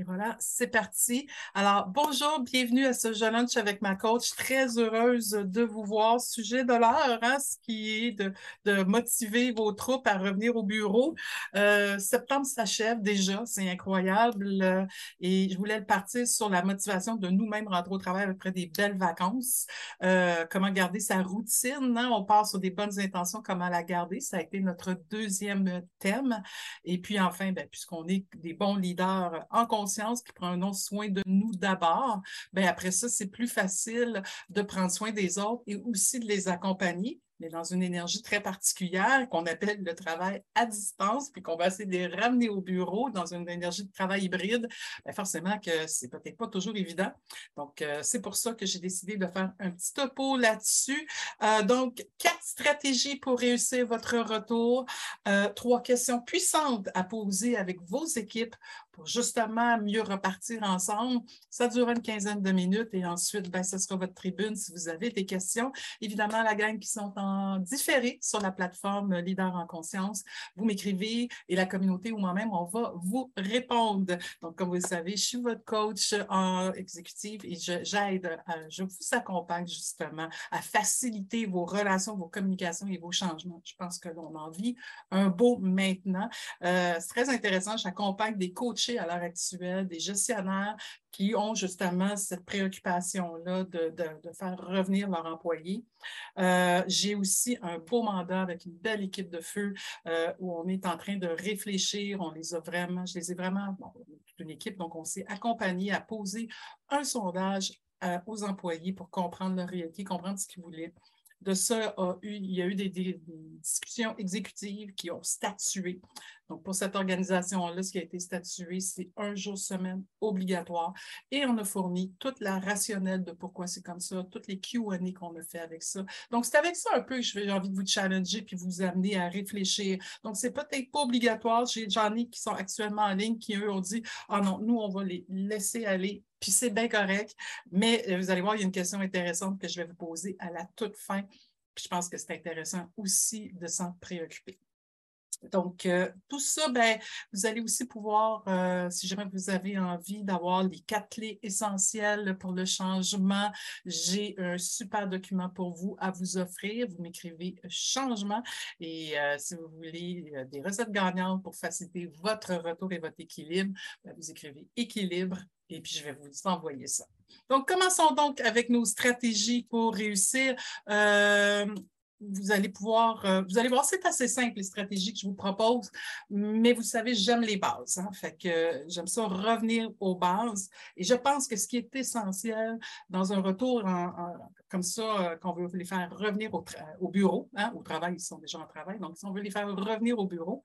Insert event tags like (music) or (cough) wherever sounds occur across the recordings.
Et voilà, c'est parti. Alors, bonjour, bienvenue à ce jeune lunch avec ma coach. Très heureuse de vous voir. Sujet de l'heure, hein, ce qui est de, de, motiver vos troupes à revenir au bureau. Euh, septembre s'achève déjà, c'est incroyable. et je voulais partir sur la motivation de nous-mêmes rentrer au travail après des belles vacances. Euh, comment garder sa routine. Hein? On part sur des bonnes intentions, comment la garder? Ça a été notre deuxième thème. Et puis enfin, ben, puisqu'on est des bons leaders en conscience qui prenons soin de nous d'abord, ben après ça, c'est plus facile de prendre soin des autres et aussi de les accompagner mais dans une énergie très particulière qu'on appelle le travail à distance, puis qu'on va essayer de les ramener au bureau dans une énergie de travail hybride, bien forcément que c'est peut-être pas toujours évident. Donc, euh, c'est pour ça que j'ai décidé de faire un petit topo là-dessus. Euh, donc, quatre stratégies pour réussir votre retour, euh, trois questions puissantes à poser avec vos équipes pour justement mieux repartir ensemble. Ça dure une quinzaine de minutes et ensuite, ben, ce sera votre tribune si vous avez des questions. Évidemment, la gang qui sont en différé sur la plateforme Leader en conscience, vous m'écrivez et la communauté ou moi-même, on va vous répondre. Donc, comme vous le savez, je suis votre coach en exécutive et j'aide, je vous accompagne justement à faciliter vos relations, vos communications et vos changements. Je pense que l'on en vit un beau maintenant. Euh, c'est très intéressant. J'accompagne des coachs à l'heure actuelle, des gestionnaires qui ont justement cette préoccupation-là de, faire revenir leurs employés. Euh, j'ai aussi un beau mandat avec une belle équipe de feu euh, où on est en train de réfléchir. On les a vraiment, je les ai vraiment, bon, toute une équipe, donc on s'est accompagné à poser un sondage euh, aux employés pour comprendre leur réalité, comprendre ce qu'ils voulaient. De ça, il y a eu des, discussions exécutives qui ont statué. Donc, pour cette organisation-là, ce qui a été statué, c'est un jour semaine obligatoire. Et on a fourni toute la rationnelle de pourquoi c'est comme ça, toutes les Q&A qu'on a fait avec ça. Donc, c'est avec ça un peu que j'ai envie de vous challenger puis vous amener à réfléchir. Donc, c'est peut-être pas obligatoire. J'en ai qui sont actuellement en ligne qui, eux, ont dit « Ah non, nous, on va les laisser aller puis c'est bien correct. Mais euh, vous allez voir, il y a une question intéressante que je vais vous poser à la toute fin. Puis je pense que c'est intéressant aussi de s'en préoccuper. Donc, euh, tout ça, ben, vous allez aussi pouvoir, euh, si jamais vous avez envie d'avoir les quatre clés essentielles pour le changement, j'ai un super document pour vous à vous offrir. Vous m'écrivez changement et si vous voulez des recettes gagnantes pour faciliter votre retour et votre équilibre, ben, vous écrivez équilibre et puis je vais vous envoyer ça. Donc, commençons donc avec nos stratégies pour réussir? Euh, vous allez pouvoir, euh, vous allez voir, c'est assez simple les stratégies que je vous propose, mais vous savez, j'aime les bases. Hein, fait que j'aime ça revenir aux bases. Et je pense que ce qui est essentiel dans un retour comme ça, euh, qu'on veut les faire revenir au, bureau, hein, au travail, ils sont déjà en travail, donc si on veut les faire revenir au bureau,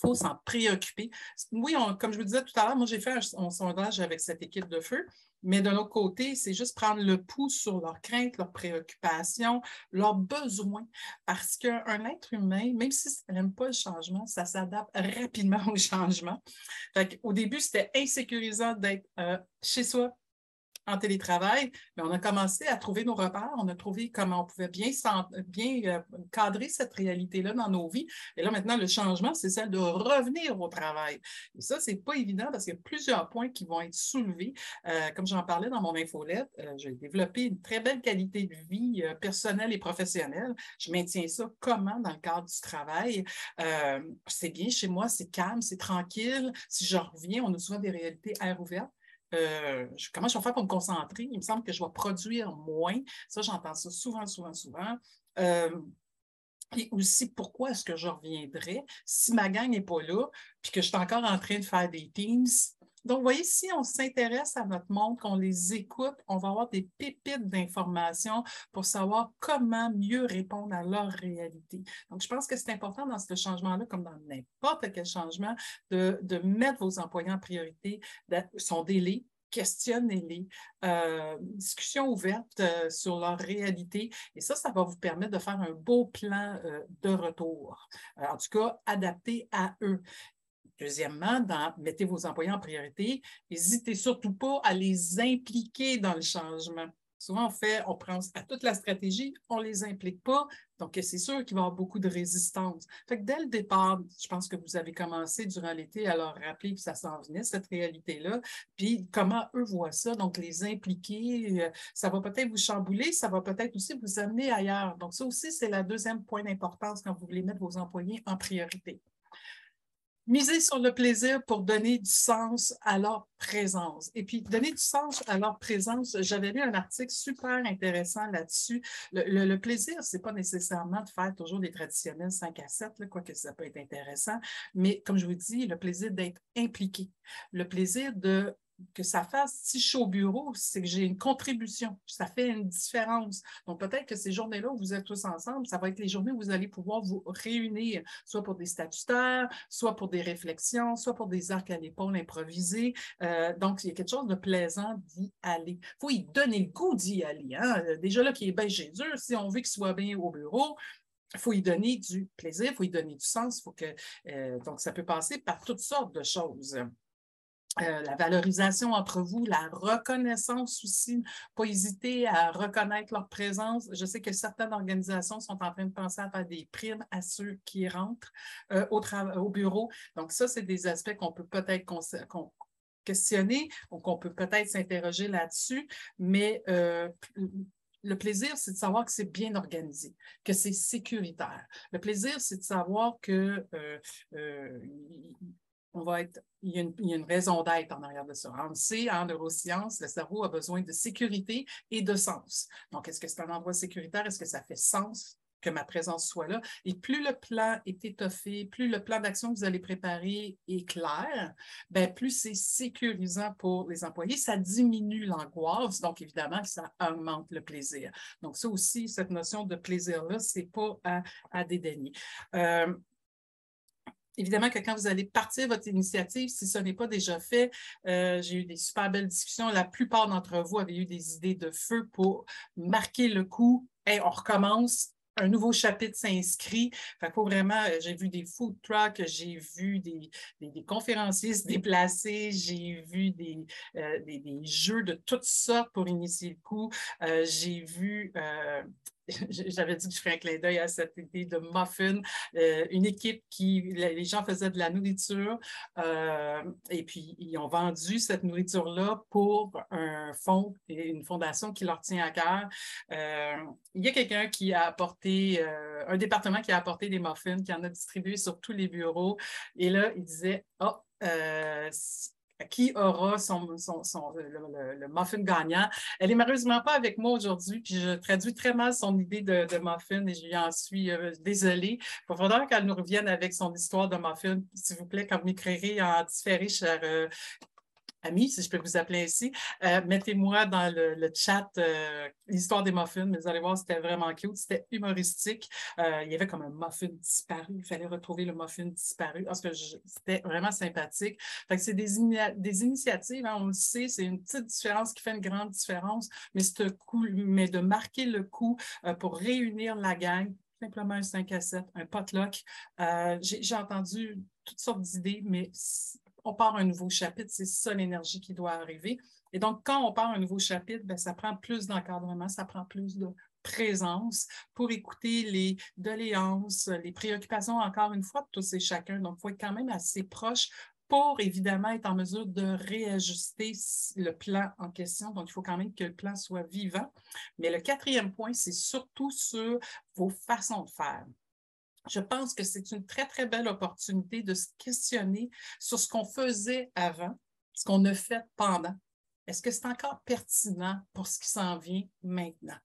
faut s'en préoccuper. Oui, comme je vous disais tout à l'heure, moi, j'ai fait un, sondage avec cette équipe de feu, mais de l'autre côté, c'est juste prendre le pouls sur leurs craintes, leurs préoccupations, leurs besoins. Parce qu'un être humain, même si ça n'aime pas le changement, ça s'adapte rapidement (laughs) au changement. au début, c'était insécurisant d'être euh, chez soi, en télétravail, mais on a commencé à trouver nos repères, on a trouvé comment on pouvait bien, euh, cadrer cette réalité-là dans nos vies. Et là, maintenant, le changement, c'est celle de revenir au travail. Et ça, ce n'est pas évident parce qu'il y a plusieurs points qui vont être soulevés. Euh, comme j'en parlais dans mon infolette, euh, j'ai développé une très belle qualité de vie personnelle et professionnelle. Je maintiens ça comment dans le cadre du travail? c'est bien chez moi, c'est calme, c'est tranquille. Si je reviens, on a souvent des réalités air ouvertes. Euh, comment je vais faire pour me concentrer? Il me semble que je vais produire moins. Ça, j'entends ça souvent, souvent, souvent. Euh, et aussi, pourquoi est-ce que je reviendrai si ma gang n'est pas là, puis que je suis encore en train de faire des Teams? Donc, vous voyez, si on s'intéresse à notre monde, qu'on les écoute, on va avoir des pépites d'informations pour savoir comment mieux répondre à leur réalité. Donc, je pense que c'est important dans ce changement-là, comme dans n'importe quel changement, de, mettre vos employés en priorité, son délai, questionnez-les, euh, discussion ouverte euh, sur leur réalité. Et ça, ça va vous permettre de faire un beau plan euh, de retour. en tout cas, adapté à eux. Deuxièmement, mettez vos employés en priorité. N'hésitez surtout pas à les impliquer dans le changement. Souvent, on fait, on prend à toute la stratégie, on ne les implique pas. Donc, c'est sûr qu'il va y avoir beaucoup de résistance. Fait que dès le départ, je pense que vous avez commencé durant l'été à leur rappeler que ça s'en venait, cette réalité-là, puis comment eux voient ça, donc les impliquer, euh, ça va peut-être vous chambouler, ça va peut-être aussi vous amener ailleurs. Donc, ça aussi, c'est le deuxième point d'importance quand vous voulez mettre vos employés en priorité. Miser sur le plaisir pour donner du sens à leur présence. Et puis, donner du sens à leur présence, j'avais lu un article super intéressant là-dessus. Le, plaisir, ce n'est pas nécessairement de faire toujours des traditionnels 5 à 7, quoique ça peut être intéressant, mais comme je vous dis, le plaisir d'être impliqué, le plaisir de que ça fasse si chaud au bureau, c'est que j'ai une contribution. Ça fait une différence. Donc, peut-être que ces journées-là où vous êtes tous ensemble, ça va être les journées où vous allez pouvoir vous réunir, soit pour des statutaires, soit pour des réflexions, soit pour des arcs à l'épaule improvisés. Euh, donc, il y a quelque chose de plaisant d'y aller. Il faut y donner le goût d'y aller. Hein. Déjà là, qui est bien chez eux, si on veut qu'il soit bien au bureau, il faut y donner du plaisir, il faut y donner du sens. Faut que, euh, donc, ça peut passer par toutes sortes de choses. Euh, la valorisation entre vous, la reconnaissance aussi, pas hésiter à reconnaître leur présence. Je sais que certaines organisations sont en train de penser à faire des primes à ceux qui rentrent euh, au, au, bureau. Donc, ça, c'est des aspects qu'on peut peut-être questionner ou qu'on peut peut-être s'interroger là-dessus, mais euh, le plaisir, c'est de savoir que c'est bien organisé, que c'est sécuritaire. Le plaisir, c'est de savoir que va être, il y a une, raison d'être en arrière de ça. On sait, en neurosciences, le cerveau a besoin de sécurité et de sens. Donc, est-ce que c'est un endroit sécuritaire? Est-ce que ça fait sens que ma présence soit là? Et plus le plan est étoffé, plus le plan d'action que vous allez préparer est clair, ben plus c'est sécurisant pour les employés. Ça diminue l'angoisse, donc évidemment, ça augmente le plaisir. Donc ça aussi, cette notion de plaisir-là, ce n'est pas à, à dédaigner. Euh, évidemment que quand vous allez partir votre initiative, si ce n'est pas déjà fait, euh, j'ai eu des super belles discussions. La plupart d'entre vous avaient eu des idées de feu pour marquer le coup. on recommence un nouveau chapitre s'inscrit. Fait faut vraiment, euh, j'ai vu des food trucks, j'ai vu des, des, conférenciers se déplacer, j'ai vu des, euh, des, jeux de toutes sortes pour initier le coup. j'ai vu j'avais dit que je ferais un clin d'œil à cette idée de muffin, euh, une équipe qui, les gens faisaient de la nourriture euh, et puis ils ont vendu cette nourriture-là pour un fonds et une fondation qui leur tient à cœur. Euh, il y a quelqu'un qui a apporté, un département qui a apporté des muffins, qui en a distribué sur tous les bureaux. Et là, il disait, oh, qui aura son, le, muffin gagnant. Elle est malheureusement pas avec moi aujourd'hui, puis je traduis très mal son idée de, muffin et je lui en suis euh, désolée. Il faudra qu'elle nous revienne avec son histoire de muffin, s'il vous plaît, quand vous m'écrirez en différé, cher euh, amis, si je peux vous appeler ainsi, euh, mettez-moi dans le, chat euh, l'histoire des muffins. Vous allez voir, c'était vraiment cute, c'était humoristique. Euh, il y avait comme un muffin disparu. Il fallait retrouver le muffin disparu. Parce que c'était vraiment sympathique. c'est des, des initiatives, hein, on le sait, c'est une petite différence qui fait une grande différence, mais, mais de marquer le coup pour réunir la gang, simplement un 5 à 7, un potluck. J'ai entendu toutes sortes d'idées, mais on part un nouveau chapitre, c'est ça l'énergie qui doit arriver. Et donc, quand on part un nouveau chapitre, ben, ça prend plus d'encadrement, ça prend plus de présence pour écouter les doléances, les préoccupations, encore une fois, de tous et chacun. Donc, il faut être quand même assez proche pour évidemment être en mesure de réajuster le plan en question. Donc, il faut quand même que le plan soit vivant. Mais le quatrième point, c'est surtout sur vos façons de faire je pense que c'est une très, très belle opportunité de se questionner sur ce qu'on faisait avant, ce qu'on a fait pendant. Est-ce que c'est encore pertinent pour ce qui s'en vient maintenant?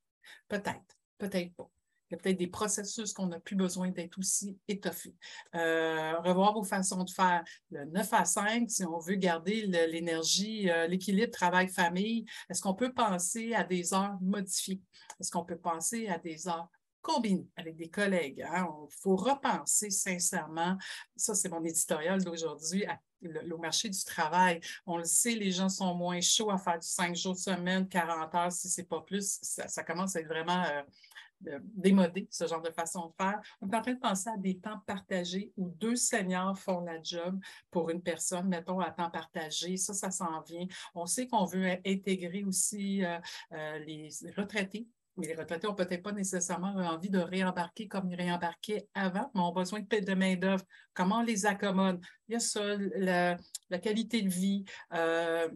Peut-être, peut-être pas. Il y a peut-être des processus qu'on n'a plus besoin d'être aussi étoffés. Euh, revoir vos façons de faire. Le 9 à 5, si on veut garder l'énergie, euh, l'équilibre travail-famille, est-ce qu'on peut penser à des heures modifiées? Est-ce qu'on peut penser à des heures combiner avec des collègues. Hein. Il faut repenser sincèrement, ça c'est mon éditorial d'aujourd'hui, au marché du travail. On le sait, les gens sont moins chauds à faire du 5 jours de semaine, 40 heures si ce n'est pas plus. Ça, commence à être vraiment euh, démodé, ce genre de façon de faire. On est en train de penser à des temps partagés où deux seniors font la job pour une personne, mettons, à temps partagé. Ça, ça s'en vient. On sait qu'on veut intégrer aussi euh, euh, les retraités les retraités n'ont peut-être pas nécessairement envie de réembarquer comme ils réembarquaient avant, mais ont besoin de, main-d'œuvre. Comment on les accommode? Il y a ça, la, qualité de vie, euh,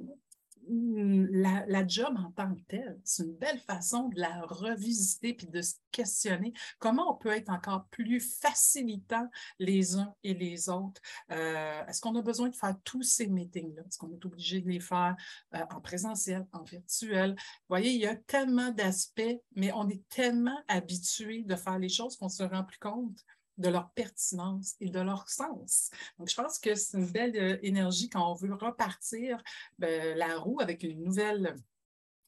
la, la, job en tant que telle, c'est une belle façon de la revisiter puis de se questionner comment on peut être encore plus facilitant les uns et les autres. Euh, est-ce qu'on a besoin de faire tous ces meetings-là? Est-ce qu'on est obligé de les faire euh, en présentiel, en virtuel? Vous voyez, il y a tellement d'aspects, mais on est tellement habitué de faire les choses qu'on ne se rend plus compte de leur pertinence et de leur sens. Donc, je pense que c'est une belle euh, énergie quand on veut repartir ben, la roue avec une nouvelle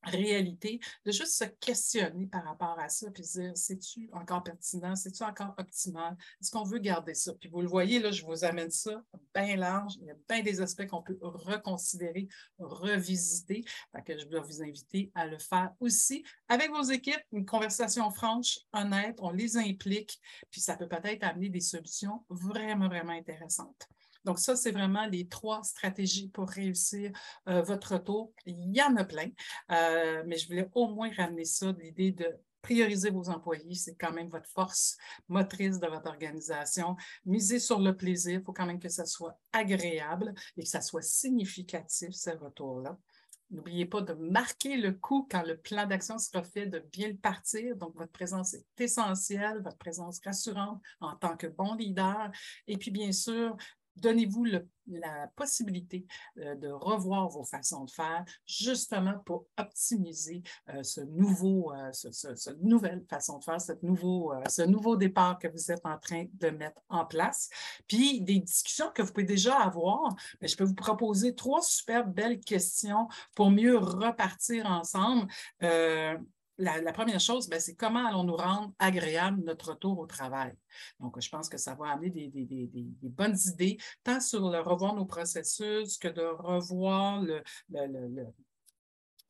réalité, de juste se questionner par rapport à ça, puis dire, c'est-tu encore pertinent, c'est-tu encore optimal, est-ce qu'on veut garder ça? Puis vous le voyez, là, je vous amène ça bien large, il y a bien des aspects qu'on peut reconsidérer, revisiter, fait que je dois vous inviter à le faire aussi avec vos équipes, une conversation franche, honnête, on les implique, puis ça peut peut-être amener des solutions vraiment, vraiment intéressantes. Donc, ça, c'est vraiment les trois stratégies pour réussir euh, votre retour. Il y en a plein, euh, mais je voulais au moins ramener ça, l'idée de prioriser vos employés, c'est quand même votre force motrice de votre organisation. Misez sur le plaisir, il faut quand même que ça soit agréable et que ça soit significatif, ce retour-là. N'oubliez pas de marquer le coup quand le plan d'action sera fait, de bien le partir. Donc, votre présence est essentielle, votre présence rassurante en tant que bon leader. Et puis, bien sûr, donnez-vous la possibilité euh, de revoir vos façons de faire, justement pour optimiser euh, ce nouveau, euh, nouvelle façon de faire, cette nouveau, ce nouveau départ que vous êtes en train de mettre en place. Puis des discussions que vous pouvez déjà avoir, mais je peux vous proposer trois super belles questions pour mieux repartir ensemble la, première chose, ben, c'est comment allons-nous rendre agréable notre retour au travail? Donc, je pense que ça va amener des, bonnes idées, tant sur le revoir nos processus que de revoir le,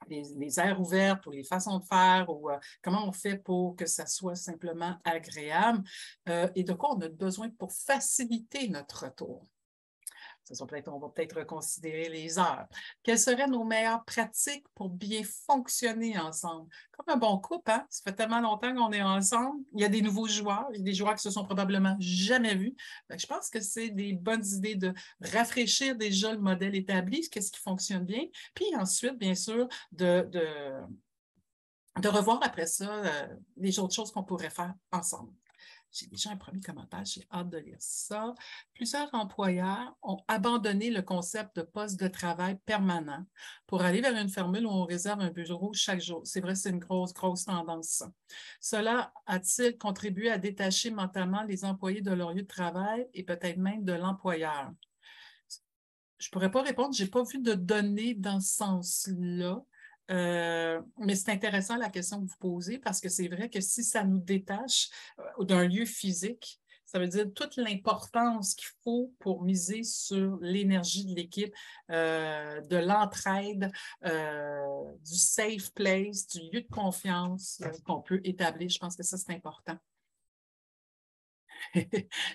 les, aires ouvertes ou les façons de faire ou euh, comment on fait pour que ça soit simplement agréable euh, et de quoi on a besoin pour faciliter notre retour on va peut-être reconsidérer les heures. Quelles seraient nos meilleures pratiques pour bien fonctionner ensemble? Comme un bon couple, hein? ça fait tellement longtemps qu'on est ensemble. Il y a des nouveaux joueurs, des joueurs qui se sont probablement jamais vus. je pense que c'est des bonnes idées de rafraîchir déjà le modèle établi, qu'est-ce qui fonctionne bien, puis ensuite, bien sûr, de, de, revoir après ça euh, les autres choses qu'on pourrait faire ensemble. J'ai déjà un premier commentaire, j'ai hâte de lire ça. Plusieurs employeurs ont abandonné le concept de poste de travail permanent pour aller vers une formule où on réserve un bureau chaque jour. C'est vrai, c'est une grosse, grosse tendance. Cela a-t-il contribué à détacher mentalement les employés de leur lieu de travail et peut-être même de l'employeur? Je ne pourrais pas répondre, je n'ai pas vu de données dans ce sens-là. Euh, mais c'est intéressant la question que vous posez parce que c'est vrai que si ça nous détache euh, d'un lieu physique, ça veut dire toute l'importance qu'il faut pour miser sur l'énergie de l'équipe, euh, de l'entraide, du safe place, du lieu de confiance qu'on peut établir. Je pense que ça, c'est important. (laughs)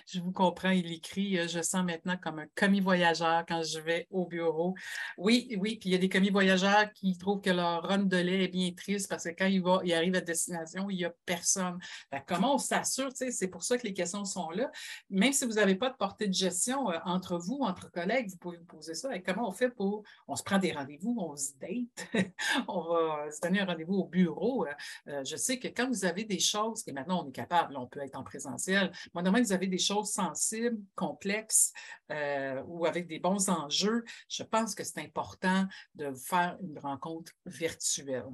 je vous comprends, il écrit euh, Je sens maintenant comme un commis voyageur quand je vais au bureau. Oui, oui, puis il y a des commis voyageurs qui trouvent que leur run de lait est bien triste parce que quand ils, va, arrivent à destination, il n'y a personne. comment on s'assure C'est pour ça que les questions sont là. Même si vous n'avez pas de portée de gestion euh, entre vous, entre collègues, vous pouvez vous poser ça. Et comment on fait pour. On se prend des rendez-vous, on se date, (laughs) on va se donner un rendez-vous au bureau. Euh, je sais que quand vous avez des choses, et maintenant on est capable, on peut être en présentiel, moi, vous avez des choses sensibles, complexes euh, ou avec des bons enjeux, je pense que c'est important de faire une rencontre virtuelle.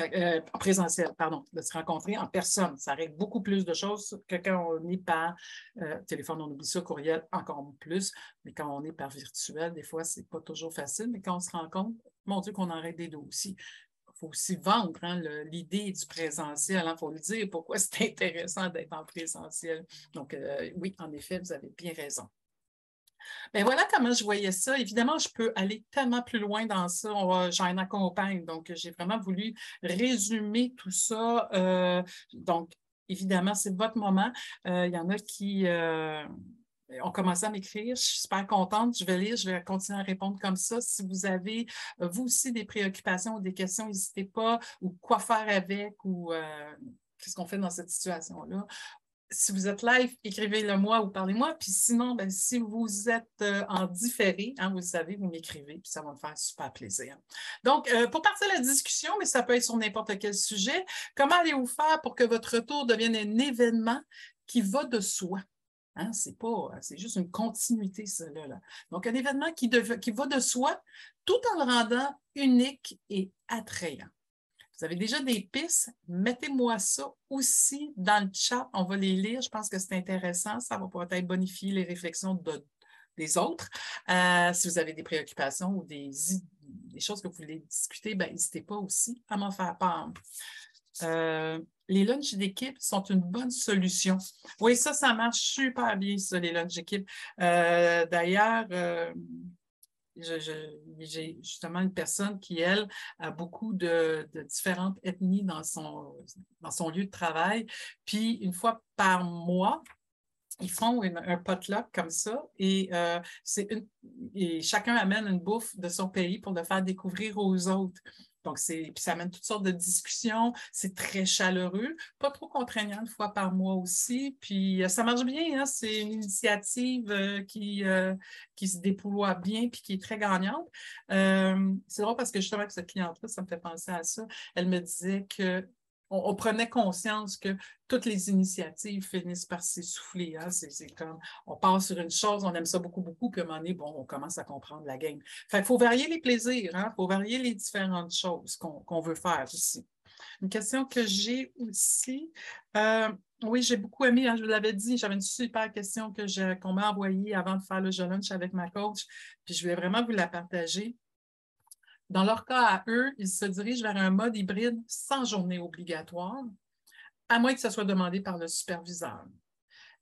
Euh, présentielle, pardon, de se rencontrer en personne. Ça règle beaucoup plus de choses que quand on est par euh, téléphone, on oublie ça, courriel, encore plus. Mais quand on est par virtuel, des fois, ce n'est pas toujours facile. Mais quand on se rencontre, mon Dieu, qu'on en règle des dossiers faut aussi vendre hein, l'idée du présentiel. Il hein, faut le dire pourquoi (laughs) c'est intéressant d'être en présentiel. Donc, euh, oui, en effet, vous avez bien raison. Bien, voilà comment je voyais ça. Évidemment, je peux aller tellement plus loin dans ça. J'en accompagne. Donc, j'ai vraiment voulu résumer tout ça. Euh, donc, évidemment, c'est votre moment. Euh, il y en a qui on commence à m'écrire. Je suis super contente. Je vais lire, je vais continuer à répondre comme ça. Si vous avez, euh, vous aussi, des préoccupations ou des questions, n'hésitez pas, ou quoi faire avec, ou euh, qu'est-ce qu'on fait dans cette situation-là. Si vous êtes live, écrivez-le moi ou parlez-moi. Puis sinon, ben, si vous êtes euh, en différé, hein, vous savez, vous m'écrivez, puis ça va me faire super plaisir. Donc, pour partir la discussion, mais ça peut être sur n'importe quel sujet, comment allez-vous faire pour que votre retour devienne un événement qui va de soi? Hein, c'est pas, c'est juste une continuité, cela. Donc, un événement qui, va de soi tout en le rendant unique et attrayant. Vous avez déjà des pistes, mettez-moi ça aussi dans le chat. On va les lire. Je pense que c'est intéressant. Ça va peut-être bonifier les réflexions des autres. Euh, si vous avez des préoccupations ou des, des choses que vous voulez discuter, ben, n'hésitez pas aussi à m'en faire part. Euh, les lunchs d'équipe sont une bonne solution. Oui, ça, ça marche super bien, ça, les lunchs d'équipe. Euh, d'ailleurs, euh, j'ai justement une personne qui, elle, a beaucoup de, différentes ethnies dans son, dans son lieu de travail. Puis, une fois par mois, ils font un potluck comme ça et, et chacun amène une bouffe de son pays pour le faire découvrir aux autres. Donc, puis ça amène toutes sortes de discussions. C'est très chaleureux, pas trop contraignant une fois par mois aussi. Puis euh, ça marche bien. Hein. C'est une initiative euh, qui, euh, qui se déploie bien puis qui est très gagnante. c'est drôle parce que justement, avec cette cliente-là, ça me fait penser à ça. Elle me disait que on, prenait conscience que toutes les initiatives finissent par s'essouffler. Hein. C'est comme on passe sur une chose, on aime ça beaucoup, beaucoup, puis à un moment donné, bon, on commence à comprendre la game. Fait faut varier les plaisirs, il hein. faut varier les différentes choses qu'on veut faire aussi. Une question que j'ai aussi. Euh, oui, j'ai beaucoup aimé, hein, je vous l'avais dit, j'avais une super question qu'on m'a envoyée avant de faire le jeune lunch avec ma coach, puis je voulais vraiment vous la partager. Dans leur cas à eux, ils se dirigent vers un mode hybride sans journée obligatoire, à moins que ce soit demandé par le superviseur.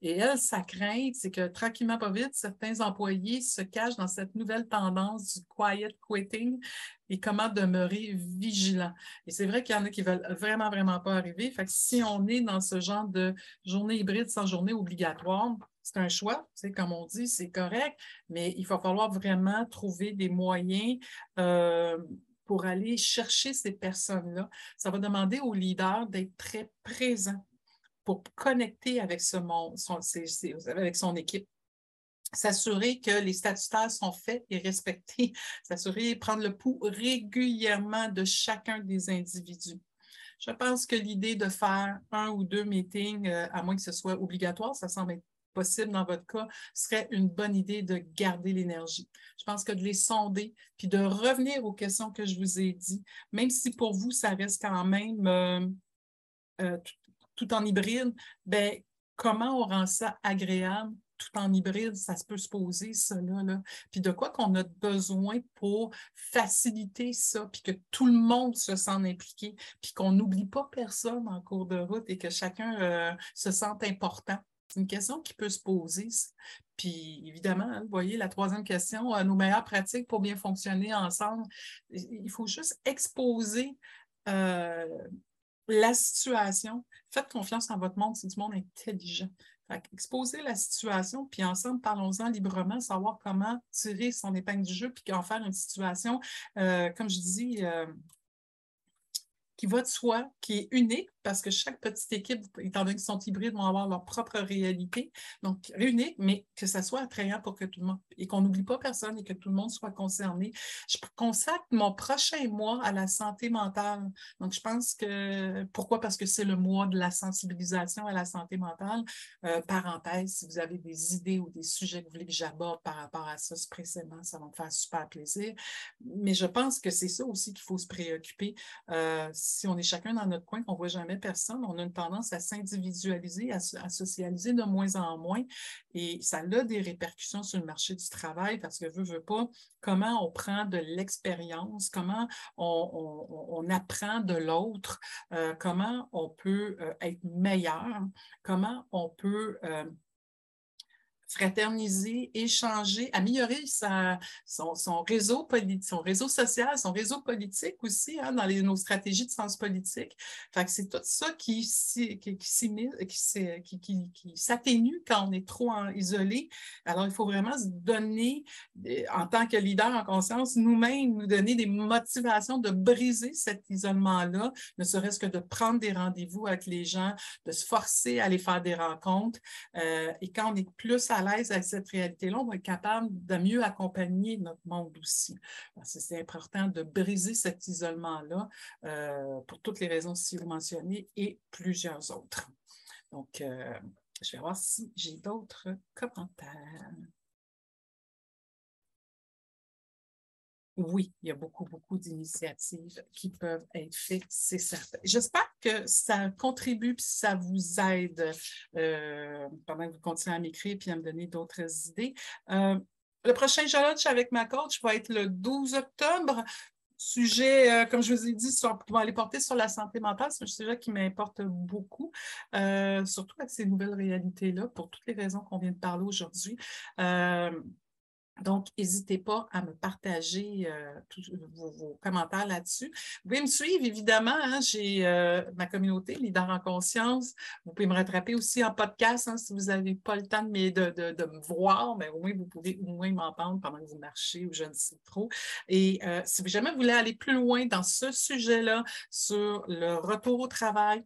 Et elle, sa crainte, c'est que tranquillement, pas vite, certains employés se cachent dans cette nouvelle tendance du quiet quitting et comment demeurer vigilant. Et c'est vrai qu'il y en a qui veulent vraiment, vraiment pas arriver. Fait que si on est dans ce genre de journée hybride sans journée obligatoire, c'est un choix, comme on dit, c'est correct, mais il va falloir vraiment trouver des moyens euh, pour aller chercher ces personnes-là. Ça va demander aux leaders d'être très présents pour connecter avec ce monde, son, avec son équipe s'assurer que les statutaires sont faits et respectés, (laughs) s'assurer prendre le pouls régulièrement de chacun des individus. Je pense que l'idée de faire un ou deux meetings, euh, à moins que ce soit obligatoire, ça semble être possible dans votre cas, serait une bonne idée de garder l'énergie. Je pense que de les sonder, puis de revenir aux questions que je vous ai dit, même si pour vous, ça reste quand même euh, euh, tout, en hybride, ben, comment on rend ça agréable tout en hybride, ça se peut se poser, ça, là, Puis de quoi qu'on a besoin pour faciliter ça, puis que tout le monde se sente impliqué, puis qu'on n'oublie pas personne en cours de route et que chacun euh, se sente important? C'est une question qui peut se poser. Puis évidemment, hein, vous voyez, la troisième question, euh, nos meilleures pratiques pour bien fonctionner ensemble. Il faut juste exposer euh, la situation. Faites confiance en votre monde, c'est du monde intelligent. exposer la situation, puis ensemble, parlons-en librement, savoir comment tirer son épingle du jeu, puis en faire une situation, euh, comme je dis, qui va de soi, qui est unique, parce que chaque petite équipe, étant donné qu'ils sont hybrides, vont avoir leur propre réalité. Donc, unique, mais que ça soit attrayant pour que tout le monde, et qu'on n'oublie pas personne et que tout le monde soit concerné. Je consacre mon prochain mois à la santé mentale. Donc, je pense que, pourquoi? Parce que c'est le mois de la sensibilisation à la santé mentale. Euh, parenthèse, si vous avez des idées ou des sujets que vous voulez que j'aborde par rapport à ça précisément, ça va me faire super plaisir. Mais je pense que c'est ça aussi qu'il faut se préoccuper. Euh, si on est chacun dans notre coin, qu'on ne voit jamais personne, on a une tendance à s'individualiser, à, socialiser de moins en moins. Et ça a des répercussions sur le marché du travail parce que, veut, veut pas, comment on prend de l'expérience, comment on, apprend de l'autre, euh, comment on peut euh, être meilleur, comment on peut... Euh, fraterniser, échanger, améliorer son, réseau son réseau social, son réseau politique aussi, hein, dans nos stratégies de sens politique. C'est tout ça qui, s'atténue quand on est trop isolé. Alors, il faut vraiment se donner, en tant que leader en conscience, nous-mêmes, nous donner des motivations de briser cet isolement-là, ne serait-ce que de prendre des rendez-vous avec les gens, de se forcer à aller faire des rencontres. Euh, et quand on est plus à l'aise avec cette réalité-là, on va être capable de mieux accompagner notre monde aussi. C'est important de briser cet isolement-là euh, pour toutes les raisons si vous mentionnez et plusieurs autres. Donc, euh, je vais voir si j'ai d'autres commentaires. Oui, il y a beaucoup, beaucoup d'initiatives qui peuvent être faites, c'est certain. J'espère que ça contribue et ça vous aide euh, pendant que vous continuez à m'écrire et à me donner d'autres idées. Euh, le prochain challenge avec ma coach va être le 12 octobre. Sujet, euh, comme je vous ai dit, sur, va aller porter sur la santé mentale. C'est un sujet qui m'importe beaucoup, surtout avec ces nouvelles réalités-là, pour toutes les raisons qu'on vient de parler aujourd'hui. Donc, n'hésitez pas à me partager euh, vos, commentaires là-dessus. Vous pouvez me suivre, évidemment. Hein, j'ai euh, ma communauté, Leader en conscience. Vous pouvez me rattraper aussi en podcast hein, si vous n'avez pas le temps de, me voir, mais au moins vous pouvez au moins m'entendre pendant que vous marchez ou je ne sais trop. Et euh, si vous voulez aller plus loin dans ce sujet-là, sur le retour au travail,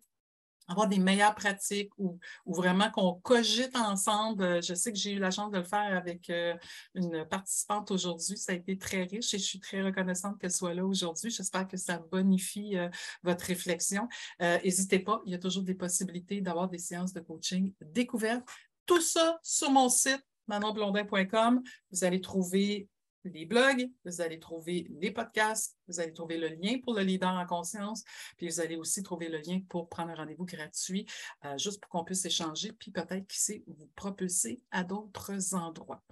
avoir des meilleures pratiques ou, vraiment qu'on cogite ensemble. Euh, je sais que j'ai eu la chance de le faire avec euh, une participante aujourd'hui. Ça a été très riche et je suis très reconnaissante qu'elle soit là aujourd'hui. J'espère que ça bonifie euh, votre réflexion. N'hésitez pas, il y a toujours des possibilités d'avoir des séances de coaching découvertes. Tout ça sur mon site manonblondin.com. Vous allez trouver les blogs, vous allez trouver les podcasts, vous allez trouver le lien pour le leader en conscience, puis vous allez aussi trouver le lien pour prendre un rendez-vous gratuit, euh, juste pour qu'on puisse échanger, puis peut-être, qui sait, vous propulser à d'autres endroits.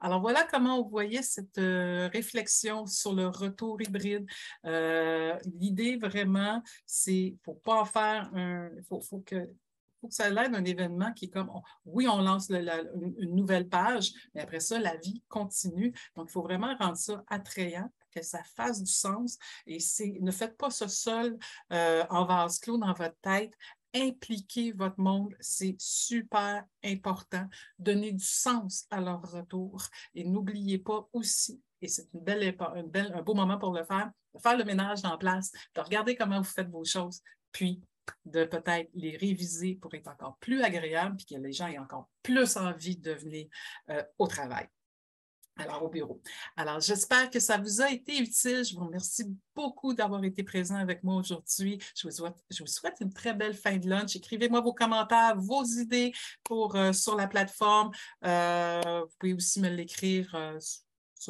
Alors voilà comment vous voyez cette euh, réflexion sur le retour hybride. Euh, l'idée vraiment, c'est, il ne faut pas en faire un, faut, faut que faut que ça l'aide un événement qui est comme, oui, on lance une, nouvelle page, mais après ça, la vie continue. Donc, il faut vraiment rendre ça attrayant que ça fasse du sens. Et ne faites pas ça seul euh, en vase clos dans votre tête. Impliquez votre monde, c'est super important. Donnez du sens à leur retour. Et n'oubliez pas aussi, et c'est une belle, belle, un beau moment pour le faire, de faire le ménage en place, de regarder comment vous faites vos choses, puis de peut-être les réviser pour être encore plus agréable et que les gens aient encore plus envie de venir euh, au travail. Alors, au bureau. Alors, j'espère que ça vous a été utile. Je vous remercie beaucoup d'avoir été présent avec moi aujourd'hui. Je, je, vous souhaite une très belle fin de lunch. Écrivez-moi vos commentaires, vos idées pour, euh, sur la plateforme. Euh, vous pouvez aussi me l'écrire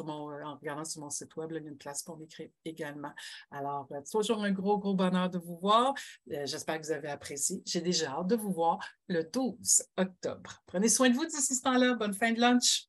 euh, en regardant sur mon site web, il y a une place pour m'écrire également. Alors, c'est euh, toujours un gros, gros bonheur de vous voir. Euh, j'espère que vous avez apprécié. J'ai déjà hâte de vous voir le 12 octobre. Prenez soin de vous d'ici ce temps-là. Bonne fin de lunch.